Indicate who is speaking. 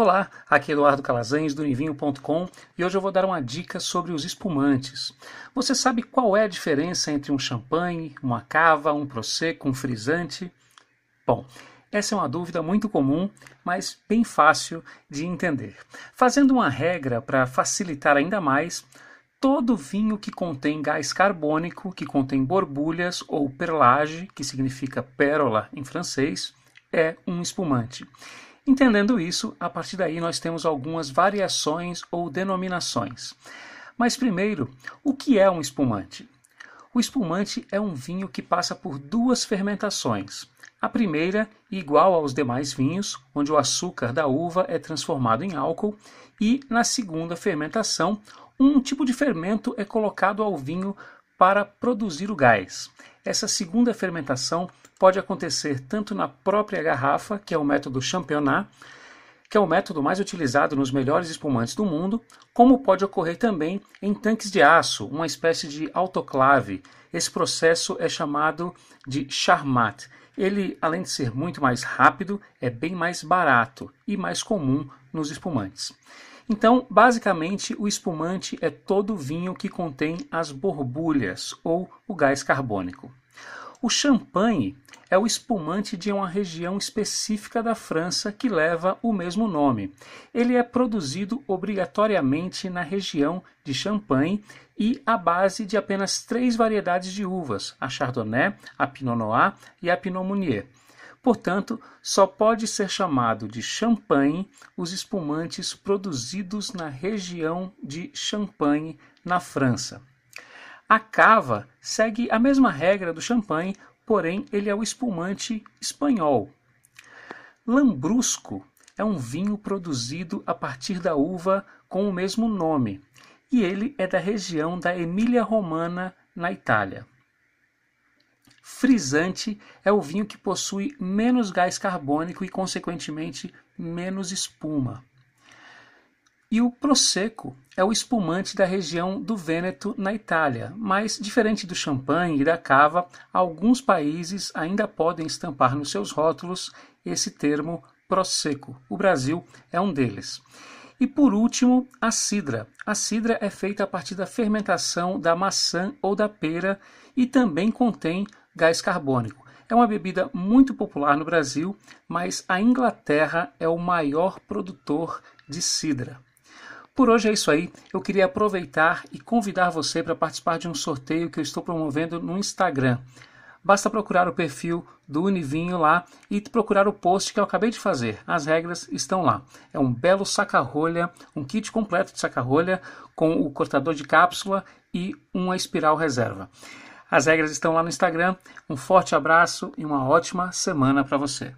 Speaker 1: Olá, aqui é Eduardo Calazans do Nivinho.com e hoje eu vou dar uma dica sobre os espumantes. Você sabe qual é a diferença entre um champanhe, uma cava, um prosecco, um frisante? Bom, essa é uma dúvida muito comum, mas bem fácil de entender. Fazendo uma regra para facilitar ainda mais, todo vinho que contém gás carbônico, que contém borbulhas ou perlage, que significa pérola em francês, é um espumante. Entendendo isso, a partir daí nós temos algumas variações ou denominações. Mas primeiro, o que é um espumante? O espumante é um vinho que passa por duas fermentações. A primeira, igual aos demais vinhos, onde o açúcar da uva é transformado em álcool, e na segunda fermentação, um tipo de fermento é colocado ao vinho para produzir o gás. Essa segunda fermentação pode acontecer tanto na própria garrafa, que é o método championat, que é o método mais utilizado nos melhores espumantes do mundo, como pode ocorrer também em tanques de aço, uma espécie de autoclave. Esse processo é chamado de charmat. Ele, além de ser muito mais rápido, é bem mais barato e mais comum nos espumantes. Então, basicamente, o espumante é todo vinho que contém as borbulhas ou o gás carbônico. O champanhe é o espumante de uma região específica da França que leva o mesmo nome. Ele é produzido obrigatoriamente na região de Champagne e à base de apenas três variedades de uvas: a Chardonnay, a Pinot Noir e a Pinot Meunier. Portanto, só pode ser chamado de champanhe os espumantes produzidos na região de Champagne, na França. A cava segue a mesma regra do champanhe, porém ele é o espumante espanhol. Lambrusco é um vinho produzido a partir da uva com o mesmo nome, e ele é da região da Emília-Romana, na Itália. Frisante é o vinho que possui menos gás carbônico e, consequentemente, menos espuma. E o Prosecco é o espumante da região do Vêneto, na Itália, mas diferente do champanhe e da cava, alguns países ainda podem estampar nos seus rótulos esse termo Prosecco. O Brasil é um deles. E por último, a cidra. A cidra é feita a partir da fermentação da maçã ou da pera e também contém gás carbônico. É uma bebida muito popular no Brasil, mas a Inglaterra é o maior produtor de cidra. Por hoje é isso aí. Eu queria aproveitar e convidar você para participar de um sorteio que eu estou promovendo no Instagram. Basta procurar o perfil do Univinho lá e procurar o post que eu acabei de fazer. As regras estão lá. É um belo saca-rolha, um kit completo de saca-rolha com o cortador de cápsula e uma espiral reserva. As regras estão lá no Instagram. Um forte abraço e uma ótima semana para você.